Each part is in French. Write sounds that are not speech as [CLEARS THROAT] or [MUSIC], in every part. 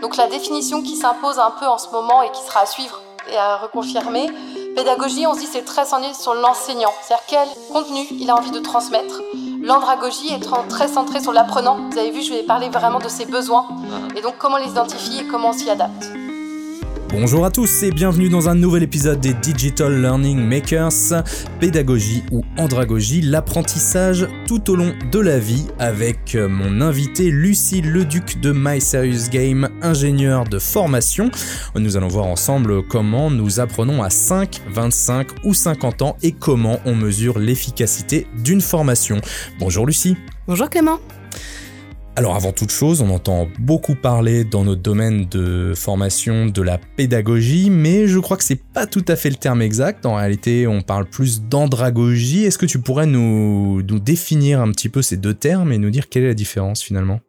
Donc la définition qui s'impose un peu en ce moment et qui sera à suivre et à reconfirmer, pédagogie, on se dit c'est très centré sur l'enseignant, c'est-à-dire quel contenu il a envie de transmettre. L'andragogie est très centrée sur l'apprenant. Vous avez vu, je vais parler vraiment de ses besoins et donc comment les identifier et comment on s'y adapte. Bonjour à tous et bienvenue dans un nouvel épisode des Digital Learning Makers, pédagogie ou andragogie, l'apprentissage tout au long de la vie avec mon invité Lucie Leduc de My Serious Game, ingénieur de formation. Nous allons voir ensemble comment nous apprenons à 5, 25 ou 50 ans et comment on mesure l'efficacité d'une formation. Bonjour Lucie. Bonjour Clément. Alors avant toute chose, on entend beaucoup parler dans notre domaine de formation de la pédagogie, mais je crois que c'est pas tout à fait le terme exact. En réalité, on parle plus d'andragogie. Est-ce que tu pourrais nous, nous définir un petit peu ces deux termes et nous dire quelle est la différence finalement?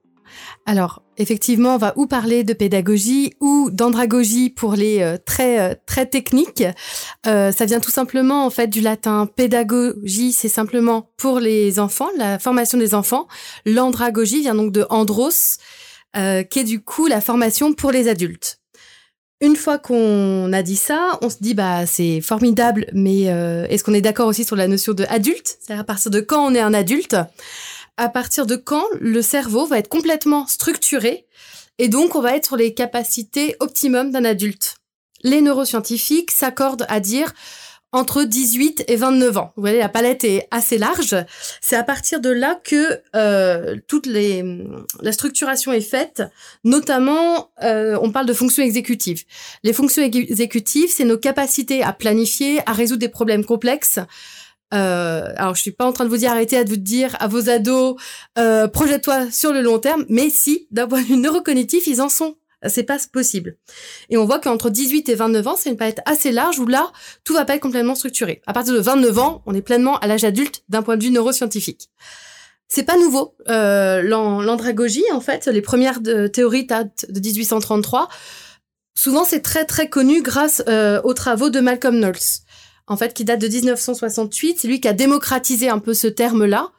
Alors, effectivement, on va ou parler de pédagogie ou d'andragogie pour les euh, très euh, très techniques. Euh, ça vient tout simplement en fait du latin pédagogie, c'est simplement pour les enfants, la formation des enfants. L'andragogie vient donc de andros, qui est du coup la formation pour les adultes. Une fois qu'on a dit ça, on se dit bah c'est formidable, mais est-ce qu'on est d'accord aussi sur la notion de adulte? C'est-à-dire à partir de quand on est un adulte? À partir de quand le cerveau va être complètement structuré et donc on va être sur les capacités optimum d'un adulte. Les neuroscientifiques s'accordent à dire entre 18 et 29 ans. Vous voyez, la palette est assez large. C'est à partir de là que euh, toute la structuration est faite. Notamment, euh, on parle de fonctions exécutives. Les fonctions exécutives, c'est nos capacités à planifier, à résoudre des problèmes complexes, euh, alors, je suis pas en train de vous dire arrêtez à vous dire à vos ados, euh, projette-toi sur le long terme, mais si, d'un point de vue neurocognitif, ils en sont. C'est pas possible. Et on voit qu'entre 18 et 29 ans, c'est une palette assez large où là, tout va pas être complètement structuré. À partir de 29 ans, on est pleinement à l'âge adulte d'un point de vue neuroscientifique. C'est pas nouveau. Euh, L'andragogie, en fait, les premières théories datent de 1833. Souvent, c'est très très connu grâce euh, aux travaux de Malcolm Knowles en fait, qui date de 1968. C'est lui qui a démocratisé un peu ce terme-là.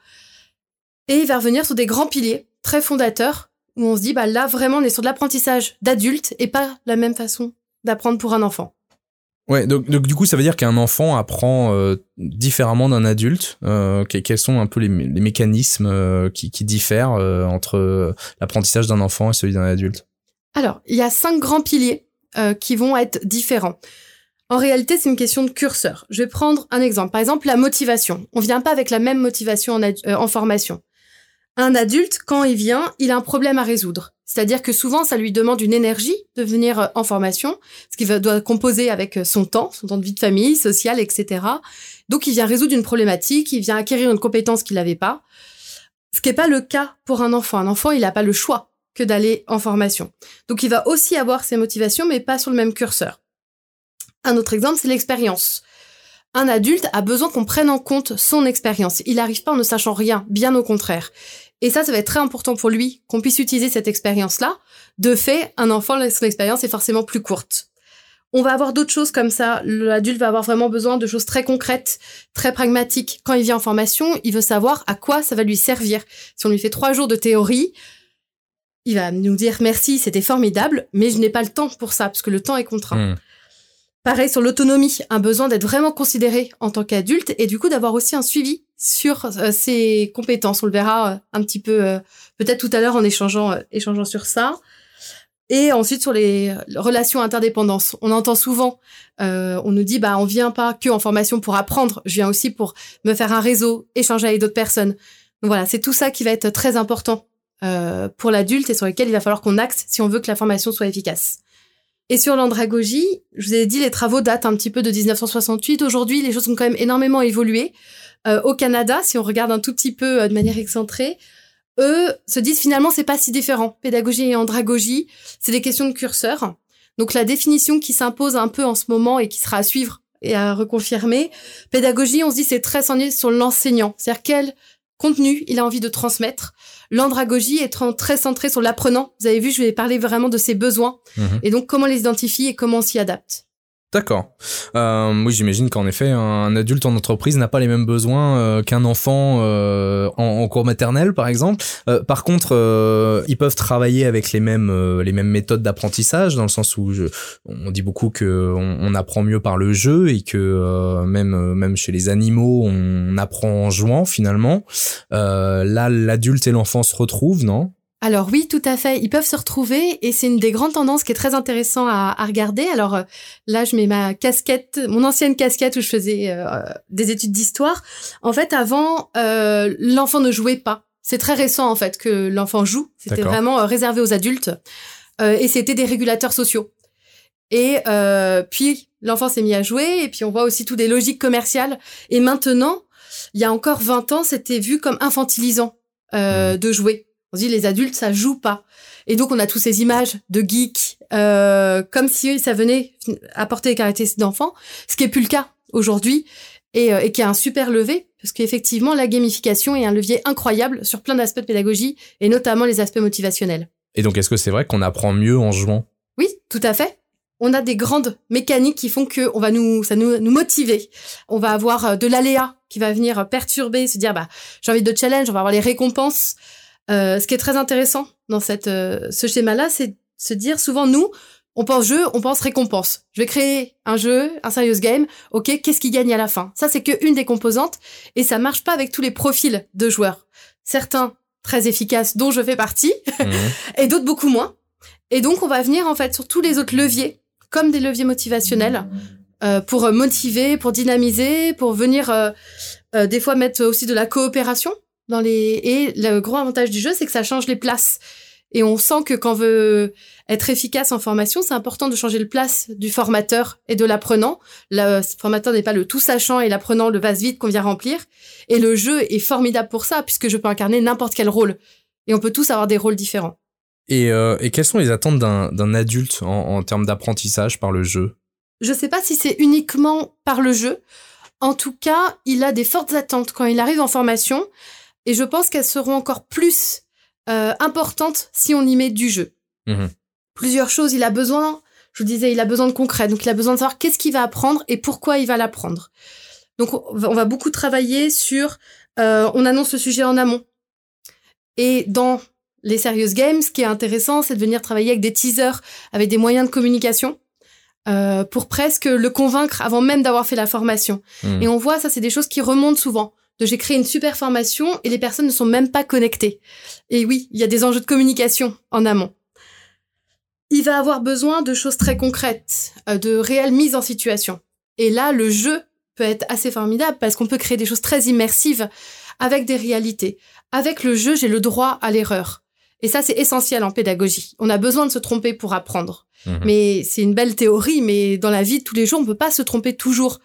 Et il va revenir sur des grands piliers très fondateurs où on se dit, bah là, vraiment, on est sur de l'apprentissage d'adultes et pas la même façon d'apprendre pour un enfant. Ouais, donc, du coup, ça veut dire qu'un enfant apprend euh, différemment d'un adulte? Euh, quels sont un peu les, mécanismes euh, qui, qui, diffèrent entre l'apprentissage d'un enfant et celui d'un adulte? Alors, il y a cinq grands piliers qui vont être différents. En réalité, c'est une question de curseur. Je vais prendre un exemple. Par exemple, la motivation. On vient pas avec la même motivation en, euh, formation. Un adulte, quand il vient, il a un problème à résoudre. C'est-à-dire que souvent, ça lui demande une énergie de venir euh, en formation, ce qu'il doit composer avec euh, son temps, son temps de vie de famille, social, etc. Donc, il vient résoudre une problématique, il vient acquérir une compétence qu'il n'avait pas. Ce qui n'est pas le cas pour un enfant. Un enfant, il n'a pas le choix que d'aller en formation. Donc, il va aussi avoir ses motivations, mais pas sur le même curseur. Un autre exemple, c'est l'expérience. Un adulte a besoin qu'on prenne en compte son expérience. Il n'arrive pas en ne sachant rien, bien au contraire. Et ça, ça va être très important pour lui qu'on puisse utiliser cette expérience-là. De fait, un enfant, son expérience est forcément plus courte. On va avoir d'autres choses comme ça. L'adulte va avoir vraiment besoin de choses très concrètes, très pragmatiques. Quand il vient en formation, il veut savoir à quoi ça va lui servir. Si on lui fait trois jours de théorie, il va nous dire merci, c'était formidable, mais je n'ai pas le temps pour ça, parce que le temps est contraint. Hmm. Pareil sur l'autonomie, un besoin d'être vraiment considéré en tant qu'adulte et du coup d'avoir aussi un suivi sur euh, ses compétences. On le verra euh, un petit peu euh, peut-être tout à l'heure en échangeant échangeant sur ça. Et ensuite sur les relations interdépendances. On entend souvent, on nous dit bah on vient pas que en formation pour apprendre, je viens aussi pour me faire un réseau, échanger avec d'autres personnes. Donc voilà, c'est tout ça qui va être très important pour l'adulte et sur lequel il va falloir qu'on axe si on veut que la formation soit efficace. Et sur l'andragogie, je vous ai dit, les travaux datent un petit peu de 1968. Aujourd'hui, les choses ont quand même énormément évolué. Euh, au Canada, si on regarde un tout petit peu euh, de manière excentrée, eux se disent finalement c'est pas si différent. Pédagogie et andragogie, c'est des questions de curseur. Donc la définition qui s'impose un peu en ce moment et qui sera à suivre et à reconfirmer, pédagogie, on se dit c'est très centré sur l'enseignant. C'est-à-dire quel contenu il a envie de transmettre. L'andragogie est très centrée sur l'apprenant. Vous avez vu, je vais parler vraiment de ses besoins. Mhm. Et donc, comment les identifier et comment on s'y adapte. D'accord. Euh, oui, j'imagine qu'en effet, un adulte en entreprise n'a pas les mêmes besoins euh, qu'un enfant euh, en, cours maternel, par exemple. Euh, par contre, euh, ils peuvent travailler avec les mêmes les mêmes méthodes d'apprentissage, dans le sens où je, on dit beaucoup que on, apprend mieux par le jeu et que même même chez les animaux, on apprend en jouant finalement. là, l'adulte et l'enfant se retrouvent, non? Alors oui, tout à fait. Ils peuvent se retrouver et c'est une des grandes tendances qui est très intéressant à, regarder. Alors euh, là, je mets ma casquette, mon ancienne casquette où je faisais euh, des études d'histoire. En fait, avant, euh, l'enfant ne jouait pas. C'est très récent en fait que l'enfant joue. C'était vraiment réservé aux adultes et c'était des régulateurs sociaux. Et puis l'enfant s'est mis à jouer et puis on voit aussi tout des logiques commerciales. Et maintenant, il y a encore 20 ans, c'était vu comme infantilisant mmh. de jouer. On dit les adultes, ça joue pas. Et donc on a tous ces images de geeks, euh, comme si ça venait apporter les caractéristiques d'enfants, ce qui est plus le cas aujourd'hui et, euh, et, qui a un super levé, parce qu'effectivement la gamification est un levier incroyable sur plein d'aspects de pédagogie et notamment les aspects motivationnels. Et donc est-ce que c'est vrai qu'on apprend mieux en jouant? Oui, tout à fait. On a des grandes mécaniques qui font que on va nous ça nous, nous motiver. On va avoir euh, de l'aléa qui va venir perturber, se dire bah j'ai envie de challenge, on va avoir les récompenses. Euh, ce qui est très intéressant dans cette, euh, ce schéma-là, c'est se dire souvent nous, on pense jeu, on pense récompense. Je vais créer un jeu, un serious game. Ok, qu'est-ce qui gagne à la fin? Ça, c'est qu'une des composantes et ça marche pas avec tous les profils de joueurs. Certains très efficaces, dont je fais partie, [LAUGHS] mhm. et d'autres beaucoup moins. Et donc, on va venir en fait sur tous les autres leviers, comme des leviers motivationnels, euh, pour motiver, pour dynamiser, pour venir euh, euh, des fois mettre aussi de la coopération dans les et le gros avantage du jeu c'est que ça change les places et on sent que quand on veut être efficace en formation, c'est important de changer le place du formateur et de l'apprenant. Le formateur n'est pas le tout sachant et l'apprenant le vase vide qu'on vient remplir. Et le jeu est formidable pour ça, puisque je peux incarner n'importe quel rôle. Et on peut tous avoir des rôles différents. Et, euh, et quelles sont les attentes d'un adulte en, en termes d'apprentissage par le jeu? Je sais pas si c'est uniquement par le jeu. En tout cas, il a des fortes attentes quand il arrive en formation. Et je pense qu'elles seront encore plus euh, importantes si on y met du jeu. Mhm. Plusieurs choses, il a besoin, je vous disais, il a besoin de concret. Donc il a besoin de savoir qu'est-ce qu'il va apprendre et pourquoi il va l'apprendre. Donc on va beaucoup travailler sur, euh, on annonce le sujet en amont. Et dans les serious games, ce qui est intéressant, c'est de venir travailler avec des teasers, avec des moyens de communication. Euh, pour presque le convaincre avant même d'avoir fait la formation. Mhm. Et on voit, ça c'est des choses qui remontent souvent de j'ai créé une super formation et les personnes ne sont même pas connectées. Et oui, il y a des enjeux de communication en amont. Il va avoir besoin de choses très concrètes, euh, de réelles mises en situation. Et là, le jeu peut être assez formidable parce qu'on peut créer des choses très immersives avec des réalités. Avec le jeu, j'ai le droit à l'erreur. Et ça, c'est essentiel en pédagogie. On a besoin de se tromper pour apprendre. Mhm. Mais c'est une belle théorie, mais dans la vie de tous les jours, on peut pas se tromper toujours.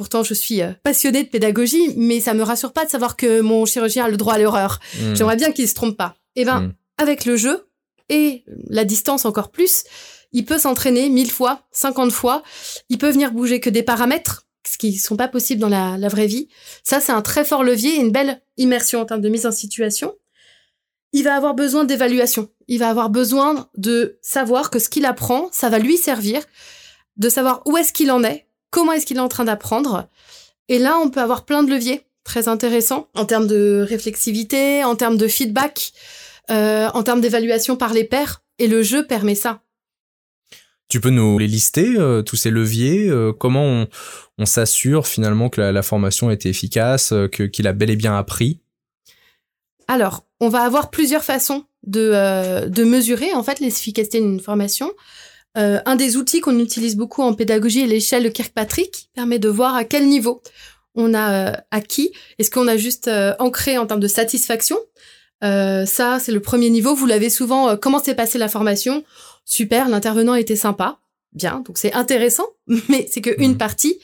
Pourtant, je suis euh, passionnée de pédagogie, mais ça me rassure pas de savoir que mon chirurgien a le droit à l'erreur. Hmm. J'aimerais bien qu'il se trompe pas. Eh ben, hmm. avec le jeu et la distance encore plus, il peut s'entraîner mille fois, cinquante fois. Il peut venir bouger que des paramètres, ce qui sont pas possibles dans la, la vraie vie. Ça, c'est un très fort levier et une belle immersion en termes de mise en situation. Il va avoir besoin d'évaluation. Il va avoir besoin de savoir que ce qu'il apprend, ça va lui servir, de savoir où est-ce qu'il en est, comment est-ce qu'il est en train d'apprendre. Et là, on peut avoir plein de leviers très intéressants en termes de réflexivité, en termes de feedback, euh, en termes d'évaluation par les pairs. Et le jeu permet ça. Tu peux nous les lister, euh, tous ces leviers euh, Comment on, s'assure finalement que la, formation a été efficace, que qu'il a bel et bien appris? Alors, on va avoir plusieurs façons de, de mesurer en fait l'efficacité d'une formation. Euh, un des outils qu'on utilise beaucoup en pédagogie est l'échelle de Kirkpatrick, permet de voir à quel niveau on a euh, acquis. Est-ce qu'on a juste euh, ancré en termes de satisfaction? Ça, c'est le premier niveau. Vous l'avez souvent. comment s'est passée la formation? Super, l'intervenant était sympa. Bien, donc c'est intéressant, [LAUGHS] mais c'est que une mmh. partie.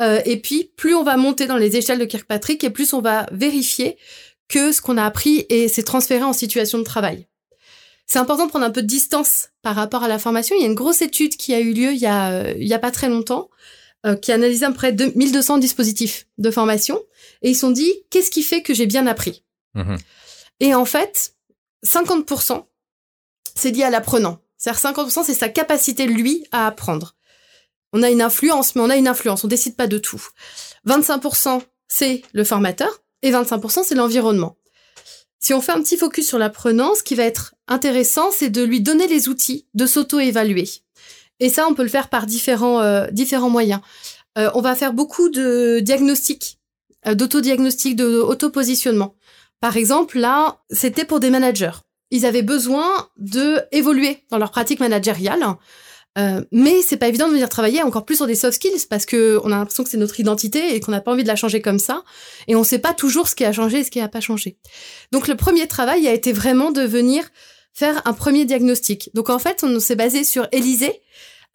et puis, plus on va monter dans les échelles de Kirkpatrick, et plus on va vérifier que ce qu'on a appris et s'est transféré en situation de travail. C'est important de prendre un peu de distance par rapport à la formation. Il y a une grosse étude qui a eu lieu il y a, euh, il y a pas très longtemps, euh, qui a analysé à peu près 1200 dispositifs de formation. Et ils se sont dit, qu'est-ce qui fait que j'ai bien appris? Mhm. Et en fait, 50%, c'est lié à l'apprenant. C'est-à-dire 50%, c'est sa capacité, lui, à apprendre. On a une influence, mais on a une influence. On décide pas de tout. 25%, c'est le formateur et 25%, c'est l'environnement. Si on fait un petit focus sur l'apprenant, ce qui va être intéressant, c'est de lui donner les outils de s'auto-évaluer. Et ça, on peut le faire par différents, euh, différents moyens. Euh, on va faire beaucoup de diagnostics, euh, d'autodiagnostic, d'auto-positionnement. Par exemple, là, c'était pour des managers. Ils avaient besoin de évoluer dans leur pratique managériale. Euh, mais c'est pas évident de venir travailler encore plus sur des soft skills parce que on a l'impression que c'est notre identité et qu'on n'a pas envie de la changer comme ça et on sait pas toujours ce qui a changé et ce qui a pas changé. Donc le premier travail a été vraiment de venir faire un premier diagnostic. Donc en fait, on s'est basé sur Élysée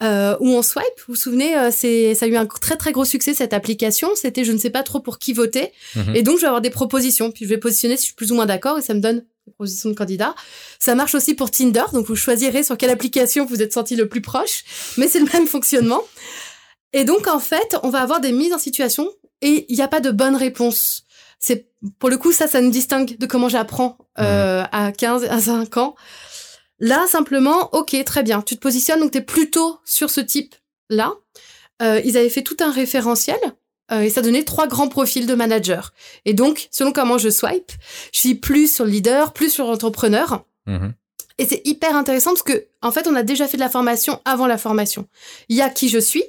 euh, où on swipe. Vous vous souvenez, euh, c'est ça a eu un très très gros succès cette application. C'était je ne sais pas trop pour qui voter, Mhm. et donc je vais avoir des propositions. Puis je vais positionner si je suis plus ou moins d'accord et ça me donne des propositions de candidats. Ça marche aussi pour Tinder, donc vous choisirez sur quelle application vous êtes senti le plus proche, mais c'est le [LAUGHS] même fonctionnement. Et donc en fait, on va avoir des mises en situation et il n'y a pas de bonne réponse. C'est pour le coup ça, ça nous distingue de comment j'apprends euh, à 15 à 5 ans. Là, simplement, ok, très bien, tu te positionnes, donc tu es plutôt sur ce type-là. Euh, ils avaient fait tout un référentiel euh, et ça donnait trois grands profils de managers. Et donc, selon comment je swipe, je suis plus sur le leader, plus sur l'entrepreneur. Mhm. Et c'est hyper intéressant parce que, en fait, on a déjà fait de la formation avant la formation. Il y a qui je suis,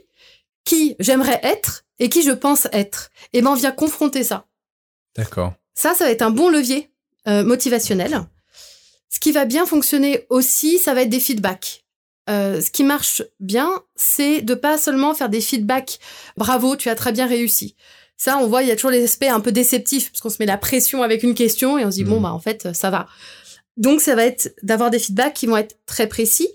qui j'aimerais être et qui je pense être. Et ben, on vient confronter ça. D'accord. Ça, ça va être un bon levier euh, motivationnel. Ce qui va bien fonctionner aussi, ça va être des feedbacks. Euh, ce qui marche bien, c'est de pas seulement faire des feedbacks. Bravo, tu as très bien réussi. Ça, on voit, il y a toujours les aspects un peu déceptifs parce qu'on se met la pression avec une question et on se dit bon bah en fait ça va. Donc ça va être d'avoir des feedbacks qui vont être très précis,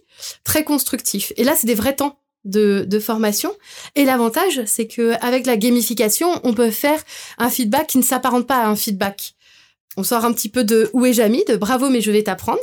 très constructifs. Et là, c'est des vrais temps de, de formation. Et l'avantage, c'est que avec la gamification, on peut faire un feedback qui ne s'apparente pas à un feedback. On sort un petit peu de où est Jamie, de bravo mais je vais t'apprendre,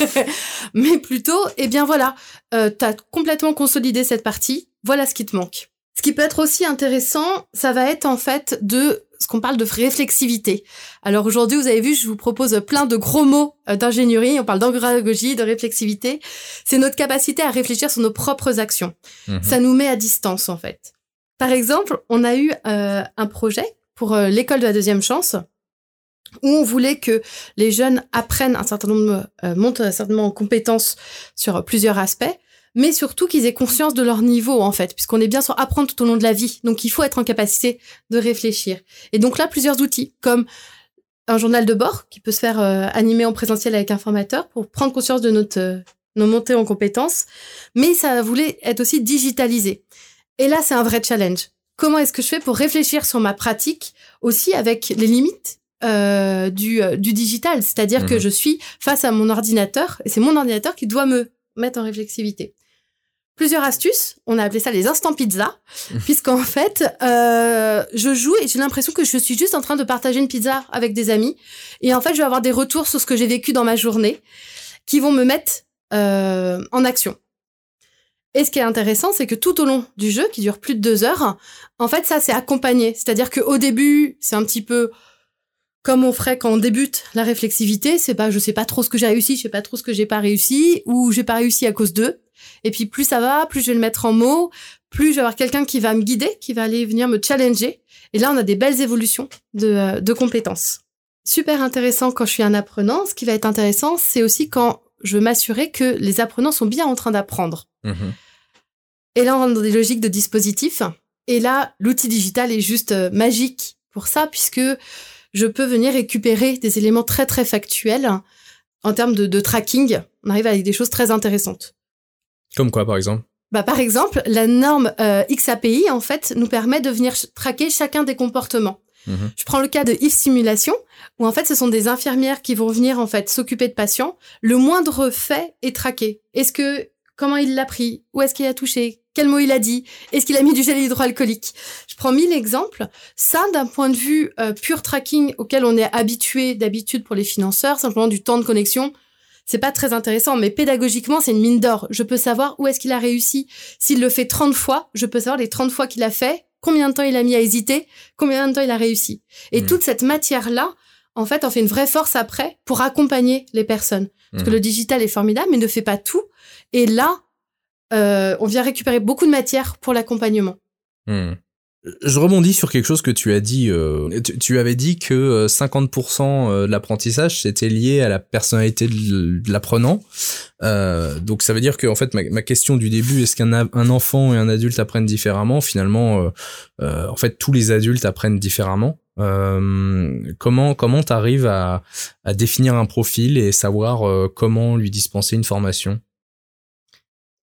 [LAUGHS] mais plutôt, eh bien voilà, euh, t'as complètement consolidé cette partie, voilà ce qui te manque. Ce qui peut être aussi intéressant, ça va être en fait de ce qu'on parle de réflexivité. Alors aujourd'hui, vous avez vu, je vous propose plein de gros mots euh, d'ingénierie. On parle d'andragogie, de réflexivité. C'est notre capacité à réfléchir sur nos propres actions. Mhm. Ça nous met à distance en fait. Par exemple, on a eu euh, un projet pour euh, l'école de la deuxième chance où on voulait que les jeunes apprennent un certain nombre, euh, montent un certain nombre de compétences sur plusieurs aspects, mais surtout qu'ils aient conscience de leur niveau en fait, puisqu'on est bien sur apprendre tout au long de la vie. Donc il faut être en capacité de réfléchir. Et donc là, plusieurs outils comme un journal de bord qui peut se faire euh, animer en présentiel avec un formateur pour prendre conscience de notre euh, nos montées en compétences, mais ça voulait être aussi digitalisé. Et là, c'est un vrai challenge. Comment est-ce que je fais pour réfléchir sur ma pratique aussi avec les limites euh, du, euh, du digital C'est-à-dire Mhm. que je suis face à mon ordinateur et c'est mon ordinateur qui doit me mettre en réflexivité. Plusieurs astuces, on a appelé ça les instants pizza, [LAUGHS] puisqu'en fait, euh, je joue et j'ai l'impression que je suis juste en train de partager une pizza avec des amis. Et en fait, je vais avoir des retours sur ce que j'ai vécu dans ma journée qui vont me mettre euh, en action. Et ce qui est intéressant, c'est que tout au long du jeu, qui dure plus de deux heures, en fait, ça c'est accompagné. C'est-à-dire qu'au début, c'est un petit peu comme on ferait quand on débute la réflexivité. C'est pas, je sais pas trop ce que j'ai réussi, je sais pas trop ce que j'ai pas réussi, ou j'ai pas réussi à cause d'eux. Et puis plus ça va, plus je vais le mettre en mots, plus je vais avoir quelqu'un qui va me guider, qui va aller venir me challenger. Et là, on a des belles évolutions de, euh, de compétences. Super intéressant quand je suis un apprenant. Ce qui va être intéressant, c'est aussi quand je veux m'assurer que les apprenants sont bien en train d'apprendre. Mhm. Et là, on rentre dans des logiques de dispositifs. Et là, l'outil digital est juste euh, magique pour ça, puisque je peux venir récupérer des éléments très, très factuels en termes de, de tracking. On arrive avec des choses très intéressantes. Comme quoi, par exemple? Bah, par exemple, la norme euh, XAPI, en fait, nous permet de venir traquer chacun des comportements. Mhm. Je prends le cas de If Simulation, où en fait, ce sont des infirmières qui vont venir en fait s'occuper de patients. Le moindre fait est traqué. Est-ce que comment il l'a pris? Où est-ce qu'il a touché? Quel mot il a dit? Est-ce qu'il a mis du gel hydroalcoolique? Je prends mille exemples. Ça, d'un point de vue euh, pur tracking auquel on est habitué d'habitude pour les financeurs, simplement du temps de connexion. C'est pas très intéressant, mais pédagogiquement, c'est une mine d'or. Je peux savoir où est-ce qu'il a réussi. S'il le fait 30 fois, je peux savoir les 30 fois qu'il a fait, combien de temps il a mis à hésiter, combien de temps il a réussi. Et Mhm. toute cette matière-là, en fait, en fait une vraie force après pour accompagner les personnes. Parce que Mhm. le digital est formidable, mais ne fait pas tout. Et là, euh, on vient récupérer beaucoup de matière pour l'accompagnement. Hmm. Je rebondis sur quelque chose que tu as dit. Euh, tu, avais dit que 50% euh, de l'apprentissage c'était lié à la personnalité de, l'apprenant. donc ça veut dire que en fait ma, question du début est-ce qu'un un enfant et un adulte apprennent différemment? Finalement, en fait tous les adultes apprennent différemment. comment comment t'arrives à, à définir un profil et savoir comment lui dispenser une formation?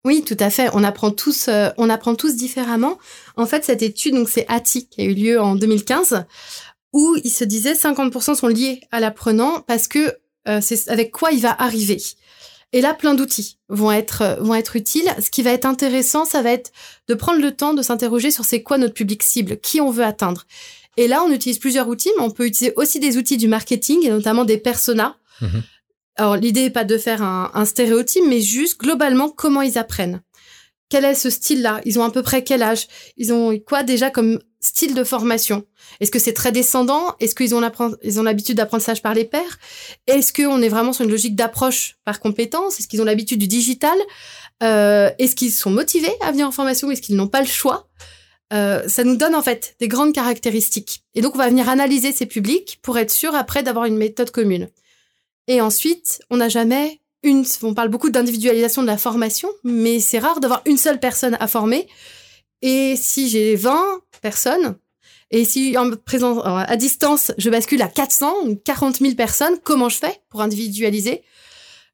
Oui, tout à fait. On apprend tous, euh, on apprend tous différemment. En fait, cette étude, donc c'est ATI, qui a eu lieu en 2015, où il se disait 50% sont liés à l'apprenant parce que euh, c'est avec quoi il va arriver. Et là, plein d'outils vont être euh, vont être utiles. Ce qui va être intéressant, ça va être de prendre le temps de s'interroger sur c'est quoi notre public cible, qui on veut atteindre. Et là, on utilise plusieurs outils, mais on peut utiliser aussi des outils du marketing et notamment des personas. Mmh alors l'idée n'est pas de faire un, stéréotype, mais juste globalement comment ils apprennent. Quel est ce style-là? Ils ont à peu près quel âge? Ils ont quoi déjà comme style de formation? Est-ce que c'est très descendant? Est-ce qu'ils ont ils ont l'habitude d'apprentissage par les pairs? Est-ce qu'on est vraiment sur une logique d'approche par compétence? Est-ce qu'ils ont l'habitude du digital? Euh, Est-ce qu'ils sont motivés à venir en formation? Est-ce qu'ils n'ont pas le choix? Euh, ça nous donne en fait des grandes caractéristiques. Et donc on va venir analyser ces publics pour être sûr après d'avoir une méthode commune. Et ensuite, on n'a jamais une, on parle beaucoup d'individualisation de la formation, mais c'est rare d'avoir une seule personne à former. Et si j'ai 20 personnes, et si en présent, à distance, je bascule à 400 ou 40 000 personnes, comment je fais pour individualiser?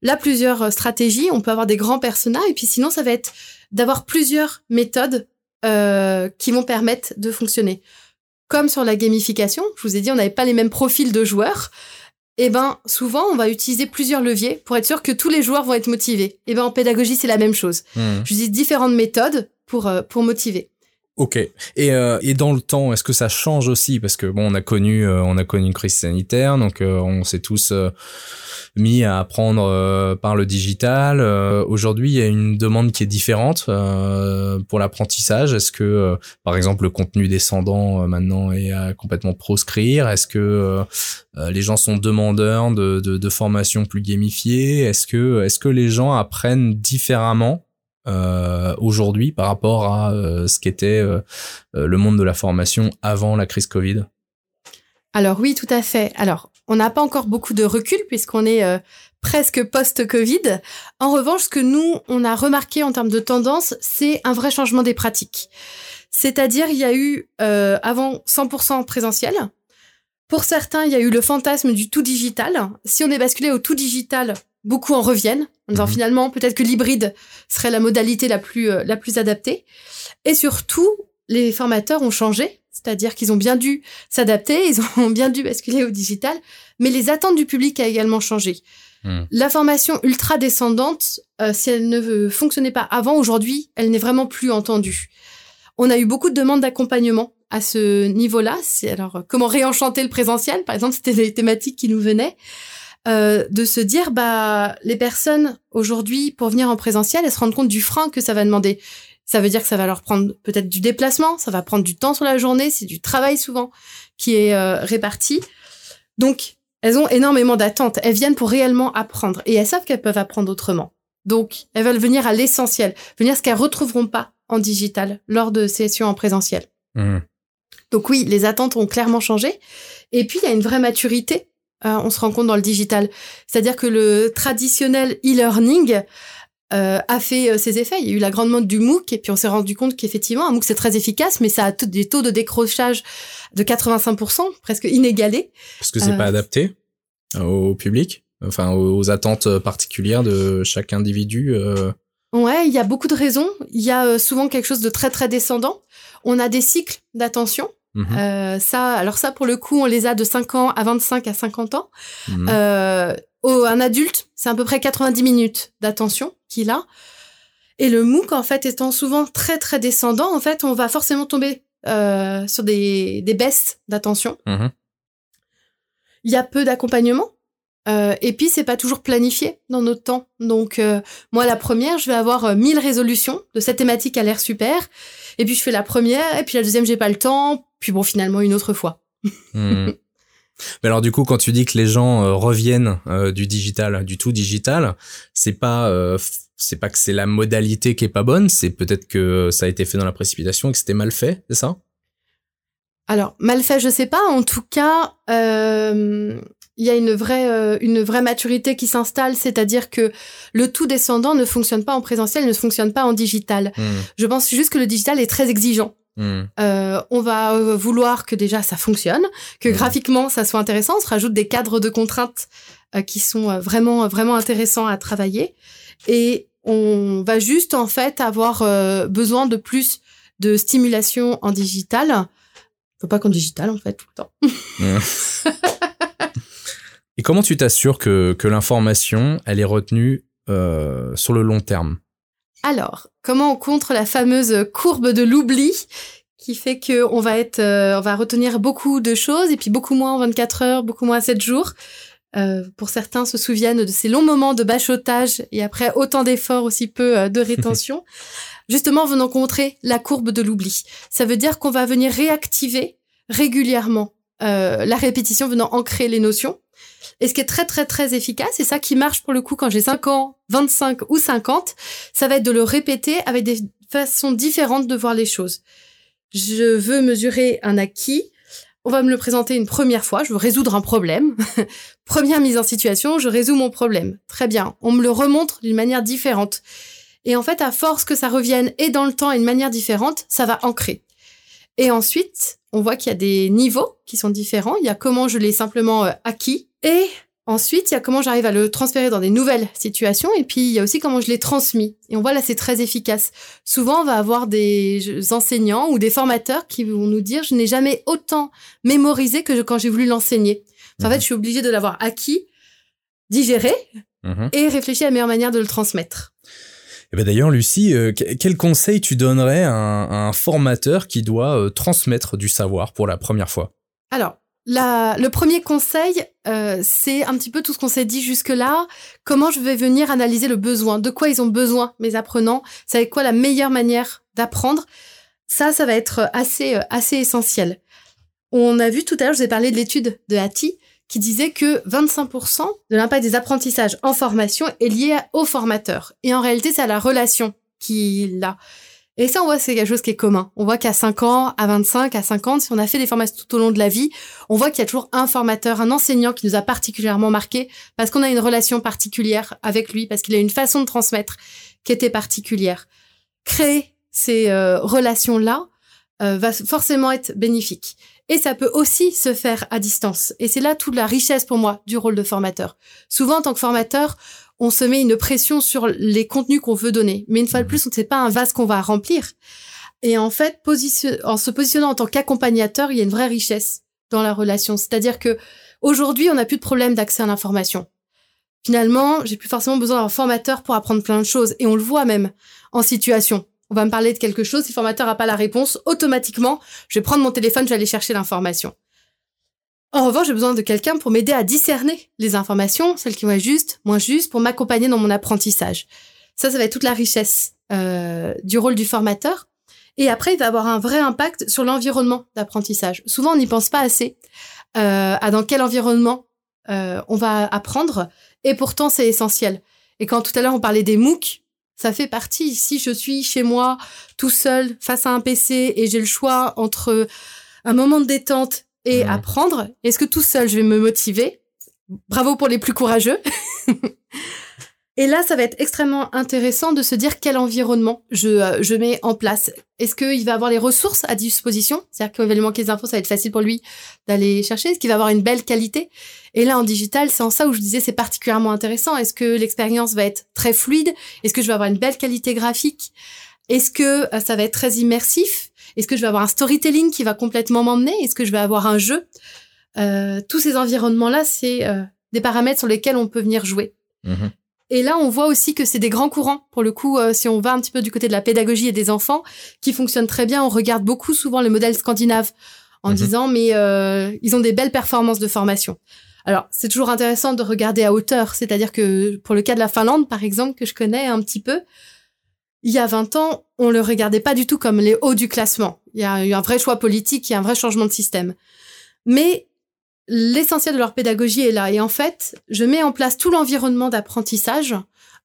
Là, plusieurs stratégies. On peut avoir des grands personnages, et puis sinon, ça va être d'avoir plusieurs méthodes euh, qui vont permettre de fonctionner. Comme sur la gamification, je vous ai dit, on n'avait pas les mêmes profils de joueurs eh ben souvent on va utiliser plusieurs leviers pour être sûr que tous les joueurs vont être motivés. Eh ben en pédagogie c'est la même chose. Hmm. J'utilise différentes méthodes pour euh, pour motiver. Ok. Et, euh, et dans le temps, est-ce que ça change aussi? Parce que bon, on a connu, euh, on a connu une crise sanitaire, donc euh, on s'est tous mis à apprendre par le digital. Aujourd'hui, il y a une demande qui est différente pour l'apprentissage. Est-ce que, par exemple, le contenu descendant maintenant est à complètement proscrire? Est-ce que les gens sont demandeurs de, de, de formations plus gamifiées? Est-ce que, est-ce que les gens apprennent différemment? Euh, aujourd'hui par rapport à euh, ce qu'était euh, le monde de la formation avant la crise Covid? Alors oui, tout à fait. Alors, on n'a pas encore beaucoup de recul puisqu'on est presque post-Covid. En revanche, ce que nous, on a remarqué en termes de tendance, c'est un vrai changement des pratiques. C'est-à-dire, il y a eu avant 100% présentiel. Pour certains, il y a eu le fantasme du tout digital. Si on est basculé au tout digital, beaucoup en reviennent en disant mhm. finalement peut-être que l'hybride serait la modalité la plus euh, la plus adaptée. Et surtout, les formateurs ont changé, c'est-à-dire qu'ils ont bien dû s'adapter, ils [LAUGHS] ont bien dû basculer au digital, mais les attentes du public a également changé. Hmm. La formation ultra descendante, euh, si elle ne fonctionnait pas avant, aujourd'hui, elle n'est vraiment plus entendue. On a eu beaucoup de demandes d'accompagnement à ce niveau-là. C'est alors comment réenchanter le présentiel, par exemple, c'était des thématiques qui nous venaient. Euh, de se dire bah les personnes aujourd'hui pour venir en présentiel elles se rendent compte du frein que ça va demander. Ça veut dire que ça va leur prendre peut-être du déplacement ça va prendre du temps sur la journée c'est du travail souvent qui est euh, réparti. Donc elles ont énormément d'attentes. Elles viennent pour réellement apprendre et elles savent qu'elles peuvent apprendre autrement. Donc elles veulent venir à l'essentiel venir ce qu'elles retrouveront pas en digital lors de sessions en présentiel. Mmh. donc oui les attentes ont clairement changé. Et puis il y a une vraie maturité euh, on se rend compte dans le digital. C'est-à-dire que le traditionnel e-learning euh, a fait euh, ses effets. Il y a eu la grande mode du MOOC et puis on s'est rendu compte qu'effectivement un MOOC c'est très efficace, mais ça a des taux de décrochage de 85%, presque inégalés. Parce que c'est pas adapté au public, enfin aux attentes particulières de chaque individu. Ouais, il y a beaucoup de raisons. Il y a souvent quelque chose de très très descendant. On a des cycles d'attention. Mhm. Euh, ça, alors ça, pour le coup, on les a de 5 ans à 25 à 50 ans. Mhm. Euh, un adulte, c'est à peu près 90 minutes d'attention qu'il a. Et le MOOC, en fait, étant souvent très, très descendant, en fait, on va forcément tomber euh, sur des, des baisses d'attention. Mhm. Il y a peu d'accompagnement. Euh, et puis, c'est pas toujours planifié dans notre temps. Donc, euh, moi, la première, je vais avoir 1000 résolutions de cette thématique à l'air super. Et puis, je fais la première. Et puis, la deuxième, j'ai pas le temps. Puis bon, finalement, une autre fois. Hmm. [LAUGHS] Mais alors du coup, quand tu dis que les gens euh, reviennent euh, du digital, du tout digital, c'est pas euh, c'est pas que c'est la modalité qui est pas bonne, c'est peut-être que ça a été fait dans la précipitation et que c'était mal fait, c'est ça? Alors, mal fait, je sais pas. En tout cas, il y a une vraie, une vraie maturité qui s'installe, c'est-à-dire que le tout descendant ne fonctionne pas en présentiel, ne fonctionne pas en digital. Hmm. Je pense juste que le digital est très exigeant. Hmm. Euh, on va euh, vouloir que déjà ça fonctionne, que Mhm. graphiquement ça soit intéressant. On se rajoute des cadres de contraintes euh, qui sont vraiment vraiment intéressants à travailler, et on va juste en fait avoir euh, besoin de plus de stimulation en digital. Faut pas qu'en digital en fait tout le temps. [LAUGHS] Et comment tu t'assures que, que l'information, elle est retenue sur le long terme? Alors, comment on contre la fameuse courbe de l'oubli qui fait que on va être, euh, on va retenir beaucoup de choses et puis beaucoup moins en 24 heures, beaucoup moins en 7 jours. Euh, pour certains se souviennent de ces longs moments de bachotage et après autant d'efforts, aussi peu euh, de rétention. [LAUGHS] Justement, venant contrer la courbe de l'oubli. Ça veut dire qu'on va venir réactiver régulièrement euh, la répétition venant ancrer les notions. Et ce qui est très très très efficace, et ça qui marche pour le coup quand j'ai 5 ans, 25 ou 50, ça va être de le répéter avec des façons différentes de voir les choses. Je veux mesurer un acquis, on va me le présenter une première fois, je veux résoudre un problème. [LAUGHS] Première mise en situation, je résous mon problème. Très bien, on me le remontre d'une manière différente. Et en fait, à force que ça revienne et dans le temps et de manière différente, ça va ancrer. Et ensuite, on voit qu'il y a des niveaux qui sont différents. Il y a comment je l'ai simplement euh, acquis. Et ensuite, il y a comment j'arrive à le transférer dans des nouvelles situations. Et puis, il y a aussi comment je l'ai transmis. Et on voit là, c'est très efficace. Souvent, on va avoir des enseignants ou des formateurs qui vont nous dire, je n'ai jamais autant mémorisé que quand j'ai voulu l'enseigner. En Mhm. fait, je suis obligée de l'avoir acquis, digéré Mhm. et réfléchi à la meilleure manière de le transmettre. Eh ben D'ailleurs, Lucie, euh, que- quel conseil tu donnerais à un, à un formateur qui doit euh, transmettre du savoir pour la première fois? Alors, le premier conseil, euh, c'est un petit peu tout ce qu'on s'est dit jusque-là. Comment je vais venir analyser le besoin? De quoi ils ont besoin, mes apprenants? C'est quoi la meilleure manière d'apprendre? Ça, ça va être assez, euh, assez essentiel. On a vu tout à l'heure, je vous ai parlé de l'étude de Hattie, qui disait que 25% de l'impact des apprentissages en formation est lié au formateur. Et en réalité, c'est à la relation qu'il a. Et ça, on voit, c'est quelque chose qui est commun. On voit qu'à 5 ans, à 25, à 50, si on a fait des formations tout au long de la vie, on voit qu'il y a toujours un formateur, un enseignant qui nous a particulièrement marqué parce qu'on a une relation particulière avec lui, parce qu'il a une façon de transmettre qui était particulière. Créer ces euh, relations-là euh, va forcément être bénéfique. Et ça peut aussi se faire à distance. Et c'est là toute la richesse pour moi du rôle de formateur. Souvent, en tant que formateur, on se met une pression sur les contenus qu'on veut donner. Mais une fois de plus, on ne sait pas un vase qu'on va remplir. Et en fait, position- en se positionnant en tant qu'accompagnateur, il y a une vraie richesse dans la relation. C'est-à-dire que aujourd'hui, on n'a plus de problème d'accès à l'information. Finalement, j'ai plus forcément besoin d'un formateur pour apprendre plein de choses. Et on le voit même en situation. On va me parler de quelque chose, si le formateur n'a pas la réponse, automatiquement, je vais prendre mon téléphone, je vais aller chercher l'information. En revanche, j'ai besoin de quelqu'un pour m'aider à discerner les informations, celles qui vont être justes, moins justes, pour m'accompagner dans mon apprentissage. Ça, ça va être toute la richesse euh, du rôle du formateur. Et après, il va avoir un vrai impact sur l'environnement d'apprentissage. Souvent, on n'y pense pas assez euh, à dans quel environnement euh, on va apprendre, et pourtant, c'est essentiel. Et quand tout à l'heure, on parlait des MOOC, ça fait partie. Si je suis chez moi, tout seul, face à un PC, et j'ai le choix entre un moment de détente et apprendre, est-ce que tout seul, je vais me motiver? Bravo pour les plus courageux. [LAUGHS] Et là, ça va être extrêmement intéressant de se dire quel environnement je, euh, je mets en place. Est-ce qu'il va avoir les ressources à disposition? C'est-à-dire qu'il va lui manquer des infos, ça va être facile pour lui d'aller chercher. Est-ce qu'il va avoir une belle qualité? Et là, en digital, c'est en ça où je disais c'est particulièrement intéressant. Est-ce que l'expérience va être très fluide? Est-ce que je vais avoir une belle qualité graphique? Est-ce que euh, ça va être très immersif? Est-ce que je vais avoir un storytelling qui va complètement m'emmener? Est-ce que je vais avoir un jeu? Euh, Tous ces environnements-là, c'est euh, des paramètres sur lesquels on peut venir jouer. Mhm. Et là, on voit aussi que c'est des grands courants. Pour le coup, euh, si on va un petit peu du côté de la pédagogie et des enfants, qui fonctionnent très bien, on regarde beaucoup souvent le modèle scandinave en Mhm. disant, mais ils ont des belles performances de formation. Alors, c'est toujours intéressant de regarder à hauteur. C'est-à-dire que pour le cas de la Finlande, par exemple, que je connais un petit peu, il y a 20 ans, on le regardait pas du tout comme les hauts du classement. Il y a eu un vrai choix politique, il y a un vrai changement de système. Mais l'essentiel de leur pédagogie est là. Et en fait, je mets en place tout l'environnement d'apprentissage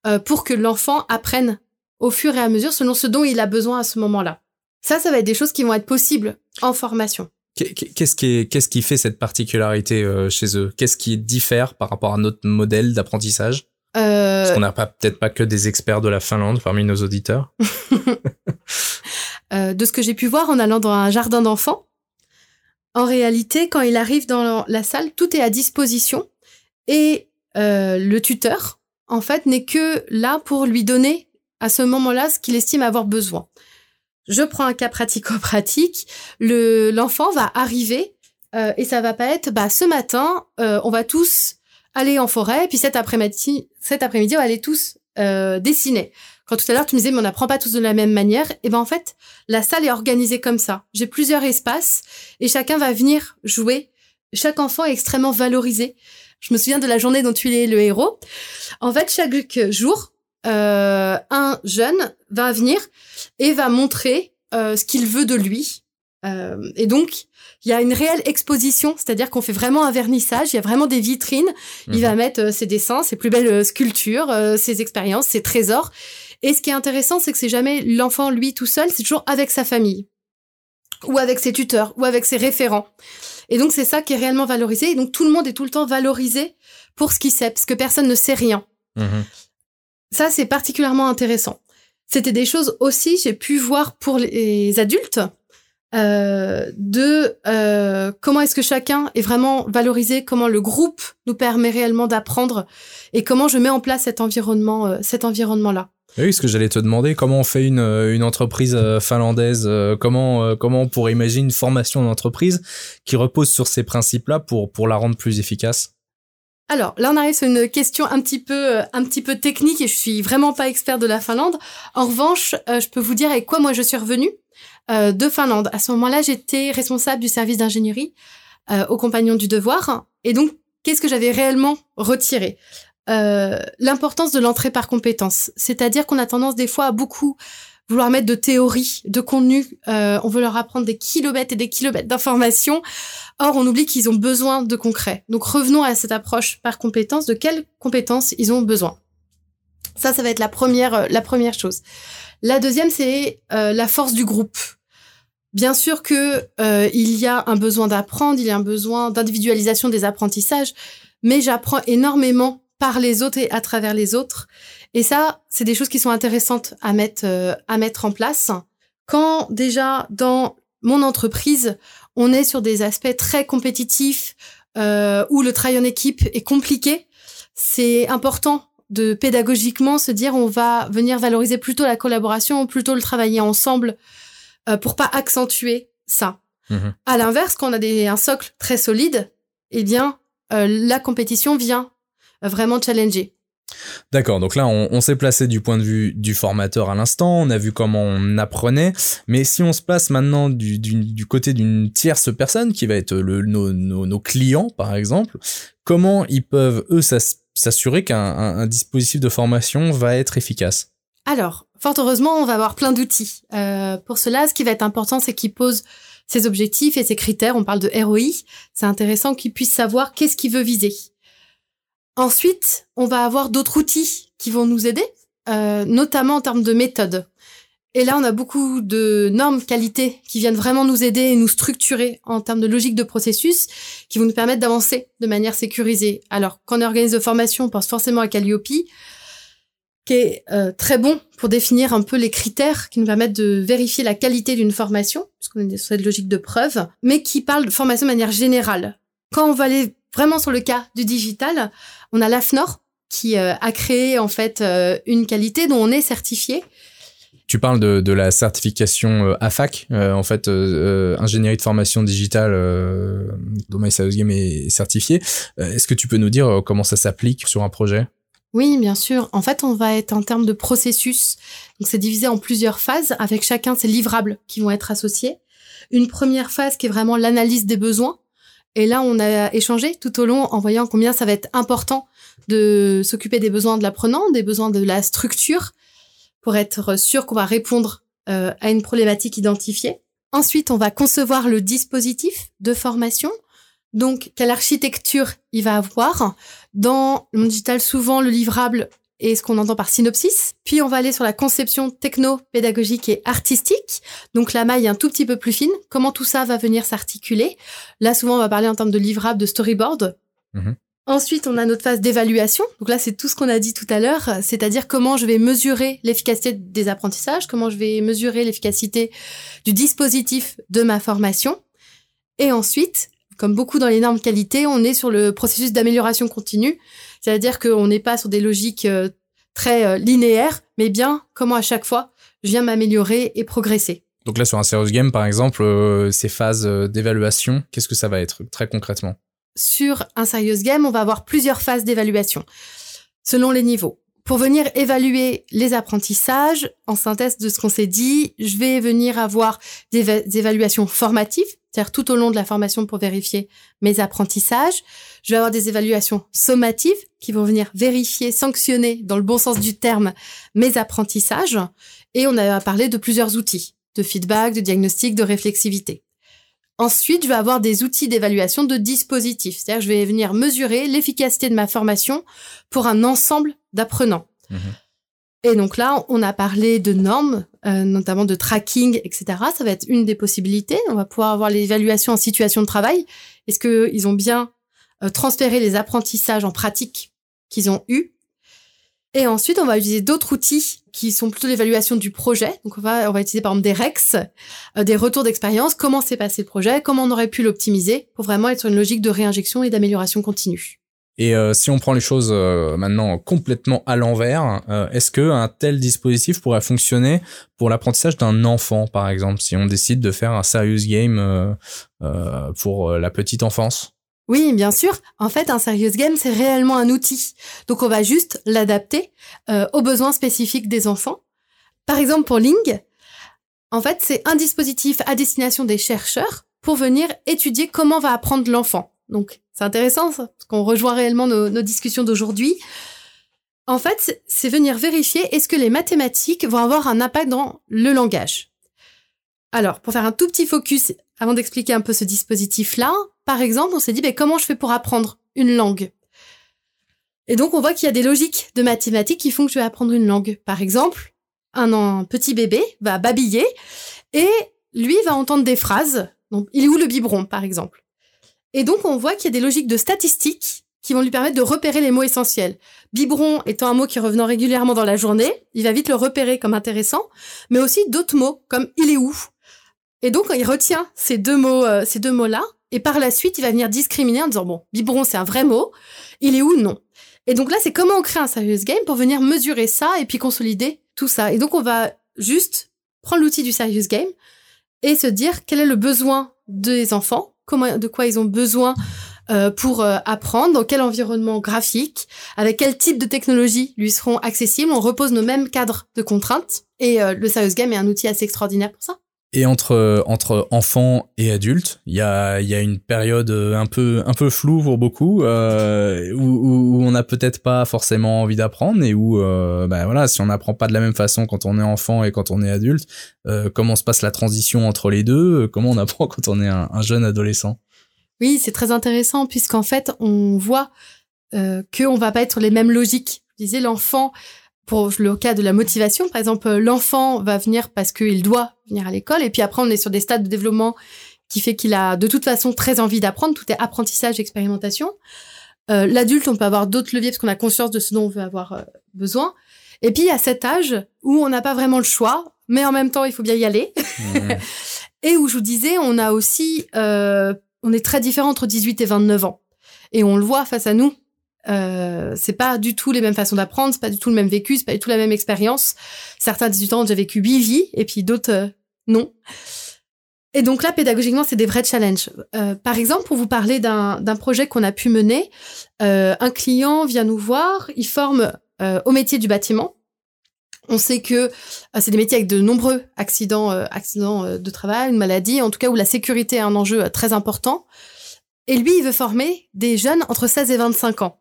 euh, pour que l'enfant apprenne au fur et à mesure selon ce dont il a besoin à ce moment-là. Ça, ça va être des choses qui vont être possibles en formation. Qu'est-ce qui, qui fait cette particularité euh, chez eux? Qu'est-ce qui diffère par rapport à notre modèle d'apprentissage? Euh... Parce qu'on n'a pas peut-être pas que des experts de la Finlande parmi nos auditeurs. [LAUGHS] euh, de ce que j'ai pu voir en allant dans un jardin d'enfants, en réalité, quand il arrive dans la salle, tout est à disposition et euh, le tuteur, en fait, n'est que là pour lui donner à ce moment-là ce qu'il estime avoir besoin. Je prends un cas pratico-pratique. Le l'enfant va arriver euh, et ça va pas être bah ce matin euh, on va tous aller en forêt puis cet après-midi cet après-midi on aller tous euh, dessiner. Quand tout à l'heure tu me disais mais on n'apprend pas tous de la même manière et ben en fait la salle est organisée comme ça. J'ai plusieurs espaces et chacun va venir jouer. Chaque enfant est extrêmement valorisé. Je me souviens de la journée dont tu es le héros. En fait, chaque jour, euh, un jeune va venir et va montrer euh, ce qu'il veut de lui. Et donc, il y a une réelle exposition, c'est-à-dire qu'on fait vraiment un vernissage, il y a vraiment des vitrines. Il Mhm. va mettre euh, ses dessins, ses plus belles euh, sculptures, euh, ses expériences, ses trésors. Et ce qui est intéressant, c'est que c'est jamais l'enfant lui tout seul, c'est toujours avec sa famille ou avec ses tuteurs ou avec ses référents. Et donc c'est ça qui est réellement valorisé. Et donc tout le monde est tout le temps valorisé pour ce qu'il sait, parce que personne ne sait rien. Mhm. Ça, c'est particulièrement intéressant. C'était des choses aussi, j'ai pu voir pour les adultes, euh, de euh, comment est-ce que chacun est vraiment valorisé, comment le groupe nous permet réellement d'apprendre et comment je mets en place cet environnement, euh, cet environnement-là. Oui, ce que j'allais te demander, comment on fait une, euh, une entreprise euh, finlandaise Comment comment on pourrait imaginer une formation d'entreprise qui repose sur ces principes-là pour pour la rendre plus efficace? Alors là, on arrive sur une question un petit peu, un petit peu technique et je suis vraiment pas expert de la Finlande. En revanche, je peux vous dire avec quoi moi je suis revenue euh, de Finlande. À ce moment-là, j'étais responsable du service d'ingénierie euh, aux Compagnons du Devoir. Et donc, qu'est-ce que j'avais réellement retiré? Euh, L'importance de l'entrée par compétences. C'est-à-dire qu'on a tendance des fois à beaucoup vouloir mettre de théorie, de contenu. Euh, on veut leur apprendre des kilomètres et des kilomètres d'informations. Or, on oublie qu'ils ont besoin de concret. Donc, revenons à cette approche par compétences. De quelles compétences ils ont besoin? Ça, ça va être la première, euh, la première chose. La deuxième, c'est euh, la force du groupe. Bien sûr que euh, il y a un besoin d'apprendre, il y a un besoin d'individualisation des apprentissages, mais j'apprends énormément par les autres et à travers les autres. Et ça, c'est des choses qui sont intéressantes à mettre euh, à mettre en place. Quand déjà dans mon entreprise, on est sur des aspects très compétitifs euh, où le travail en équipe est compliqué, c'est important de pédagogiquement se dire on va venir valoriser plutôt la collaboration, plutôt le travailler ensemble euh, pour pas accentuer ça. Mhm. À l'inverse, quand on a des, un socle très solide, eh bien euh, la compétition vient euh, vraiment challenger. D'accord, donc là on, on s'est placé du point de vue du formateur à l'instant, on a vu comment on apprenait, mais si on se place maintenant du, du, du côté d'une tierce personne qui va être le, nos, nos, nos clients par exemple, comment ils peuvent eux s'ass- s'assurer qu'un un, un dispositif de formation va être efficace? Alors, fort heureusement, on va avoir plein d'outils. Euh, pour cela, ce qui va être important, c'est qu'il pose ses objectifs et ses critères. On parle de ROI. C'est intéressant qu'il puisse savoir qu'est-ce qu'il veut viser. Ensuite, on va avoir d'autres outils qui vont nous aider, euh, notamment en termes de méthode. Et là, on a beaucoup de normes qualité qui viennent vraiment nous aider et nous structurer en termes de logique de processus qui vont nous permettre d'avancer de manière sécurisée. Alors, quand on organise de formation, on pense forcément à Calliope, qui est euh, très bon pour définir un peu les critères qui nous permettent de vérifier la qualité d'une formation, puisqu'on est sur cette logique de preuve, mais qui parle de formation de manière générale. Quand on va aller vraiment sur le cas du digital, on a l'AFNOR qui euh, a créé en fait euh, une qualité dont on est certifié. Tu parles de, la certification AFAC, en fait, ingénierie de formation digitale, dont My Game est, certifié. Est-ce que tu peux nous dire comment ça s'applique sur un projet? Oui, bien sûr. En fait, on va être en termes de processus. Donc, c'est divisé en plusieurs phases avec chacun ses livrables qui vont être associés. Une première phase qui est vraiment l'analyse des besoins. Et là, on a échangé tout au long en voyant combien ça va être important de s'occuper des besoins de l'apprenant, des besoins de la structure, pour être sûr qu'on va répondre euh, à une problématique identifiée. Ensuite, on va concevoir le dispositif de formation. Donc, quelle architecture il va avoir? Dans le monde digital, souvent, le livrable et ce qu'on entend par synopsis. Puis on va aller sur la conception techno-pédagogique et artistique. Donc la maille est un tout petit peu plus fine. Comment tout ça va venir s'articuler? Là, souvent, on va parler en termes de livrable, de storyboard. Mhm. Ensuite, on a notre phase d'évaluation. Donc là, c'est tout ce qu'on a dit tout à l'heure, c'est-à-dire comment je vais mesurer l'efficacité des apprentissages, comment je vais mesurer l'efficacité du dispositif de ma formation. Et ensuite, comme beaucoup dans les normes qualité, on est sur le processus d'amélioration continue, c'est-à-dire qu'on n'est pas sur des logiques euh, très euh, linéaires, mais bien comment à chaque fois je viens m'améliorer et progresser. Donc là, sur un serious game, par exemple, euh, ces phases d'évaluation, qu'est-ce que ça va être très concrètement? Sur un serious game, on va avoir plusieurs phases d'évaluation selon les niveaux. Pour venir évaluer les apprentissages, en synthèse de ce qu'on s'est dit, je vais venir avoir des évaluations formatives, c'est-à-dire tout au long de la formation pour vérifier mes apprentissages. Je vais avoir des évaluations sommatives qui vont venir vérifier, sanctionner, dans le bon sens du terme, mes apprentissages. Et on a parlé de plusieurs outils, de feedback, de diagnostic, de réflexivité. Ensuite, je vais avoir des outils d'évaluation de dispositifs. C'est-à-dire, je vais venir mesurer l'efficacité de ma formation pour un ensemble d'apprenants. Mhm. Et donc là, on a parlé de normes, euh, notamment de tracking, etc. Ça va être une des possibilités. On va pouvoir avoir l'évaluation en situation de travail. Est-ce qu'ils ont bien euh, transféré les apprentissages en pratique qu'ils ont eus Et ensuite, on va utiliser d'autres outils qui sont plutôt l'évaluation du projet. Donc, on va, on va utiliser par exemple des REX, euh, des retours d'expérience, comment s'est passé le projet, comment on aurait pu l'optimiser? Pour vraiment être sur une logique de réinjection et d'amélioration continue. Et euh, si on prend les choses euh, maintenant complètement à l'envers, euh, est-ce que un tel dispositif pourrait fonctionner pour l'apprentissage d'un enfant, par exemple, si on décide de faire un serious game pour la petite enfance? Oui, bien sûr. En fait, un serious game, c'est réellement un outil. Donc, on va juste l'adapter aux besoins spécifiques des enfants. Par exemple, pour Ling, en fait, c'est un dispositif à destination des chercheurs pour venir étudier comment va apprendre l'enfant. Donc, c'est intéressant, ça, parce qu'on rejoint réellement nos, discussions d'aujourd'hui. En fait, c'est- c'est venir vérifier est-ce que les mathématiques vont avoir un impact dans le langage? Alors, pour faire un tout petit focus, avant d'expliquer un peu ce dispositif-là, par exemple, on s'est dit, ben, comment je fais pour apprendre une langue? Et donc, on voit qu'il y a des logiques de mathématiques qui font que je vais apprendre une langue. Par exemple, un, un petit bébé va babiller et lui va entendre des phrases. Donc, il est où le biberon, par exemple? Et donc, on voit qu'il y a des logiques de statistiques qui vont lui permettre de repérer les mots essentiels. Biberon étant un mot qui revenant régulièrement dans la journée, il va vite le repérer comme intéressant, mais aussi d'autres mots comme il est où. Et donc, il retient ces deux mots, euh, ces deux mots-là, et par la suite, il va venir discriminer en disant bon, biberon c'est un vrai mot, il est où? Non. Et donc là, c'est comment on crée un serious game pour venir mesurer ça et puis consolider tout ça. Et donc, on va juste prendre l'outil du serious game et se dire quel est le besoin des enfants, comment, de quoi ils ont besoin euh, pour euh, apprendre, dans quel environnement graphique, avec quel type de technologie lui seront accessibles. On repose nos mêmes cadres de contraintes et euh, le serious game est un outil assez extraordinaire pour ça. Et entre entre enfants et adultes, il y a y a une période euh, un peu un peu floue pour beaucoup euh, où, où, on n'a peut-être pas forcément envie d'apprendre et où euh, bah voilà si on n'apprend pas de la même façon quand on est enfant et quand on est adulte, euh, comment se passe la transition entre les deux, comment on apprend [LAUGHS] quand on est un, un jeune adolescent? Oui, c'est très intéressant puisqu'en fait, on voit qu'on va pas être les mêmes logiques. Je disais l'enfant, pour le cas de la motivation, par exemple, euh, l'enfant va venir parce qu'il doit venir à l'école et puis après on est sur des stades de développement qui fait qu'il a de toute façon très envie d'apprendre. Tout est apprentissage, expérimentation. Euh, L'adulte, on peut avoir d'autres leviers parce qu'on a conscience de ce dont on veut avoir euh, besoin. Et puis il y a cet âge où on n'a pas vraiment le choix, mais en même temps il faut bien y aller. [LAUGHS] Et où je vous disais, on a aussi, euh, on est très différent entre 18 et 29 ans. Et on le voit face à nous. Euh, c'est pas du tout les mêmes façons d'apprendre, c'est pas du tout le même vécu, c'est pas du tout la même expérience. Certains à 18 ans ont déjà vécu 8 vies, et puis d'autres euh, non. Et donc là, pédagogiquement, c'est des vrais challenges. Euh, par exemple, pour vous parler d'un projet qu'on a pu mener, euh, un client vient nous voir, il forme euh, au métier du bâtiment. On sait que c'est des métiers avec de nombreux accidents, accidents de travail, une maladie, en tout cas où la sécurité est un enjeu très important. Et lui, il veut former des jeunes entre 16 et 25 ans.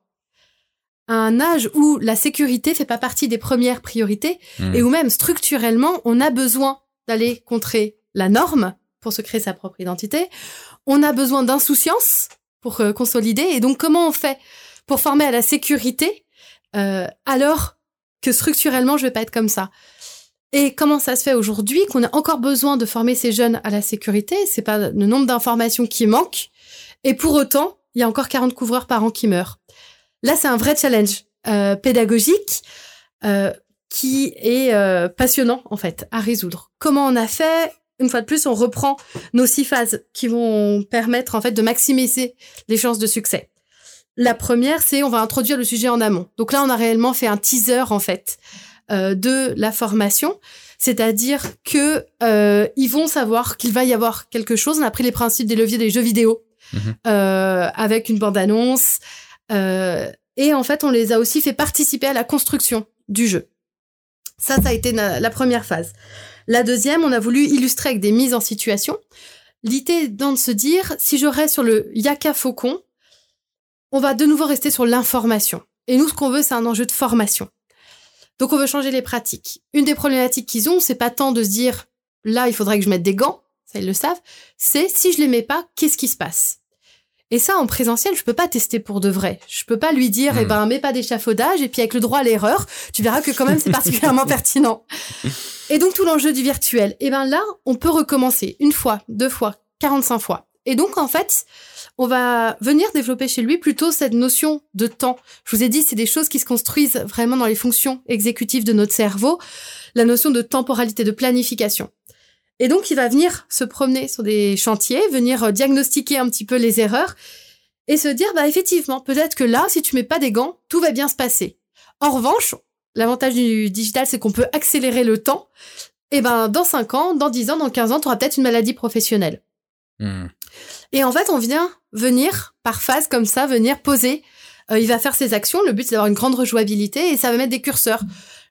À un âge où la sécurité fait pas partie des premières priorités Mhm. et où même structurellement, on a besoin d'aller contrer la norme pour se créer sa propre identité. On a besoin d'insouciance pour euh, consolider. Et donc, comment on fait pour former à la sécurité euh, alors que structurellement, je vais pas être comme ça? Et comment ça se fait aujourd'hui qu'on a encore besoin de former ces jeunes à la sécurité? C'est pas le nombre d'informations qui manque. Et pour autant, il y a encore 40 couvreurs par an qui meurent. Là, c'est un vrai challenge euh, pédagogique euh, qui est euh, passionnant, en fait, à résoudre. Comment on a fait? Une fois de plus, on reprend nos six phases qui vont permettre en fait de maximiser les chances de succès. La première, c'est on va introduire le sujet en amont. Donc là, on a réellement fait un teaser en fait euh, de la formation, c'est-à-dire que euh, ils vont savoir qu'il va y avoir quelque chose. On a pris les principes des leviers des jeux vidéo Mhm. euh, avec une bande-annonce, euh, et en fait, on les a aussi fait participer à la construction du jeu. Ça, ça a été la première phase. La deuxième, on a voulu illustrer avec des mises en situation. L'idée étant de se dire, si je reste sur le Yaka Faucon, on va de nouveau rester sur l'information. Et nous, ce qu'on veut, c'est un enjeu de formation. Donc, on veut changer les pratiques. Une des problématiques qu'ils ont, c'est pas tant de se dire, là, il faudrait que je mette des gants, ça, ils le savent, c'est si je les mets pas, qu'est-ce qui se passe? Et ça, en présentiel, je peux pas tester pour de vrai. Je peux pas lui dire, Hmm. eh ben, mets pas d'échafaudage, et puis avec le droit à l'erreur, tu verras que quand même, c'est particulièrement [LAUGHS] pertinent. Et donc, tout l'enjeu du virtuel. Eh ben, là, on peut recommencer une fois, deux fois, 45 fois. Et donc, en fait, on va venir développer chez lui plutôt cette notion de temps. Je vous ai dit, c'est des choses qui se construisent vraiment dans les fonctions exécutives de notre cerveau. La notion de temporalité, de planification. Et donc, il va venir se promener sur des chantiers, venir euh, diagnostiquer un petit peu les erreurs et se dire, bah, effectivement, peut-être que là, si tu mets pas des gants, tout va bien se passer. En revanche, l'avantage du digital, c'est qu'on peut accélérer le temps. Et ben, dans 5 ans, dans 10 ans, dans 15 ans, tu auras peut-être une maladie professionnelle. Hmm. Et en fait, on vient venir par phase comme ça, venir poser. Euh, il va faire ses actions. Le but, c'est d'avoir une grande rejouabilité et ça va mettre des curseurs.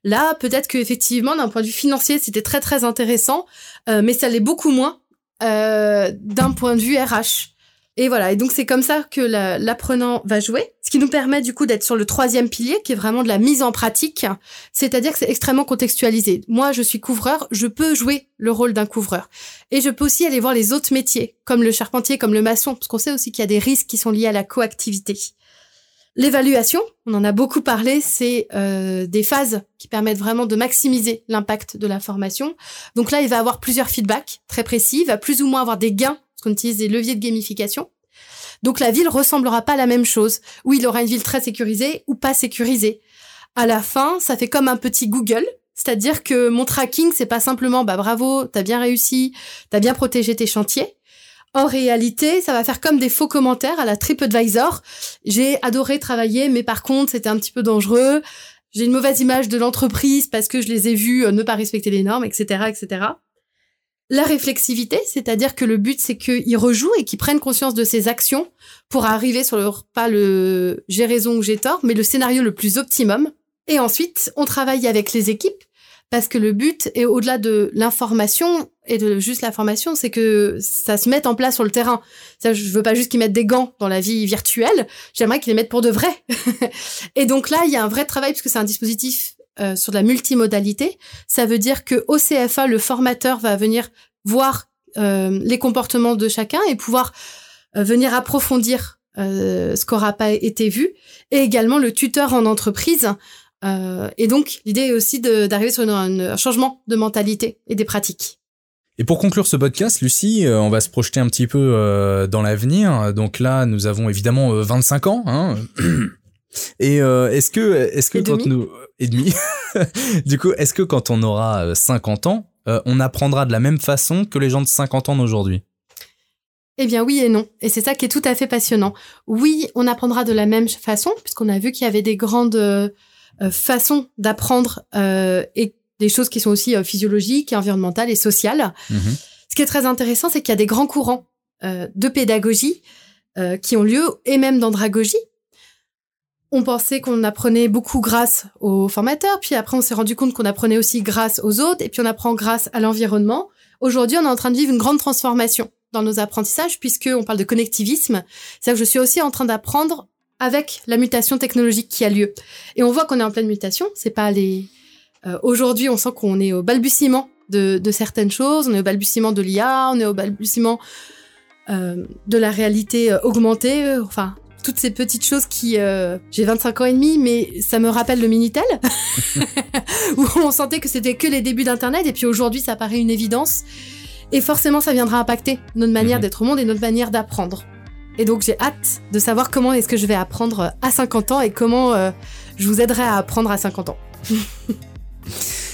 Là, peut-être que effectivement, d'un point de vue financier, c'était très très intéressant, euh, mais ça l'est beaucoup moins euh, d'un point de vue RH. Et voilà. Et donc c'est comme ça que la- l'apprenant va jouer, ce qui nous permet du coup d'être sur le troisième pilier, qui est vraiment de la mise en pratique. C'est-à-dire que c'est extrêmement contextualisé. Moi, je suis couvreur, je peux jouer le rôle d'un couvreur. Et je peux aussi aller voir les autres métiers, comme le charpentier, comme le maçon, parce qu'on sait aussi qu'il y a des risques qui sont liés à la coactivité. L'évaluation, on en a beaucoup parlé, c'est euh, des phases qui permettent vraiment de maximiser l'impact de la formation. Donc là, il va avoir plusieurs feedbacks très précis, il va plus ou moins avoir des gains, parce qu'on utilise des leviers de gamification. Donc la ville ressemblera pas à la même chose, où il aura une ville très sécurisée ou pas sécurisée. À la fin, ça fait comme un petit Google, c'est-à-dire que mon tracking, c'est pas simplement bah bravo, t'as bien réussi, t'as bien protégé tes chantiers. En réalité, ça va faire comme des faux commentaires à la TripAdvisor. J'ai adoré travailler, mais par contre, c'était un petit peu dangereux. J'ai une mauvaise image de l'entreprise parce que je les ai vus euh, ne pas respecter les normes, etc., etc. La réflexivité, c'est-à-dire que le but, c'est qu'ils rejouent et qu'ils prennent conscience de ses actions pour arriver sur le, pas le j'ai raison ou j'ai tort, mais le scénario le plus optimum. Et ensuite, on travaille avec les équipes parce que le but est au-delà de l'information et de juste l'information, c'est que ça se mette en place sur le terrain. Ça, je veux pas juste qu'ils mettent des gants dans la vie virtuelle, j'aimerais qu'ils les mettent pour de vrai. [LAUGHS] et donc là, il y a un vrai travail puisque c'est un dispositif euh, sur de la multimodalité. Ça veut dire que au CFA, le formateur va venir voir euh, les comportements de chacun et pouvoir euh, venir approfondir ce qu'aura pas été vu. Et également le tuteur en entreprise et donc, l'idée est aussi d'arriver sur un changement de mentalité et des pratiques. Et pour conclure ce podcast, Lucie, euh, on va se projeter un petit peu euh, dans l'avenir. Donc là, nous avons évidemment euh, 25 ans. Hein. [CLEARS THROAT] Et euh, est-ce que, est-ce que Et quand demi. nous et demi, [LAUGHS] du coup, est-ce que quand on aura euh, 50 ans, euh, on apprendra de la même façon que les gens de 50 ans d'aujourd'hui? Eh bien, oui et non. Et c'est ça qui est tout à fait passionnant. Oui, on apprendra de la même façon, puisqu'on a vu qu'il y avait des grandes euh, euh, façons d'apprendre euh, et des choses qui sont aussi euh, physiologiques, environnementales et sociales. Mhm. Ce qui est très intéressant, c'est qu'il y a des grands courants euh, de pédagogie euh, qui ont lieu, et même d'andragogie. On pensait qu'on apprenait beaucoup grâce aux formateurs, puis après on s'est rendu compte qu'on apprenait aussi grâce aux autres, et puis on apprend grâce à l'environnement. Aujourd'hui, on est en train de vivre une grande transformation dans nos apprentissages, puisque on parle de connectivisme. C'est-à-dire que je suis aussi en train d'apprendre avec la mutation technologique qui a lieu. Et on voit qu'on est en pleine mutation. C'est pas les. Euh, Aujourd'hui, on sent qu'on est au balbutiement de, de certaines choses. On est au balbutiement de l'IA, on est au balbutiement euh, de la réalité euh, augmentée. Enfin, toutes ces petites choses qui... euh, J'ai 25 ans et demi, mais ça me rappelle le Minitel, [LAUGHS] [LAUGHS] où on sentait que c'était que les débuts d'Internet, et puis aujourd'hui, ça paraît une évidence. Et forcément, ça viendra impacter notre manière Mhm. d'être au monde et notre manière d'apprendre. Et donc, j'ai hâte de savoir comment est-ce que je vais apprendre à 50 ans et comment euh, je vous aiderai à apprendre à 50 ans. [LAUGHS]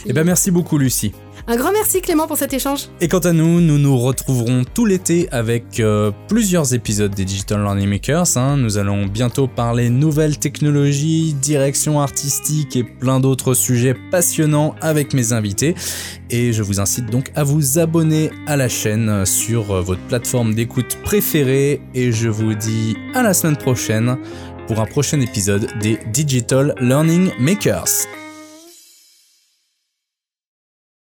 Eh ben merci beaucoup Lucie. Un grand merci Clément pour cet échange. Et quant à nous, nous nous retrouverons tout l'été avec euh, plusieurs épisodes des Digital Learning Makers. hein. Nous allons bientôt parler nouvelles technologies, direction artistique et plein d'autres sujets passionnants avec mes invités. Et je vous incite donc à vous abonner à la chaîne sur euh, votre plateforme d'écoute préférée. Et je vous dis à la semaine prochaine pour un prochain épisode des Digital Learning Makers.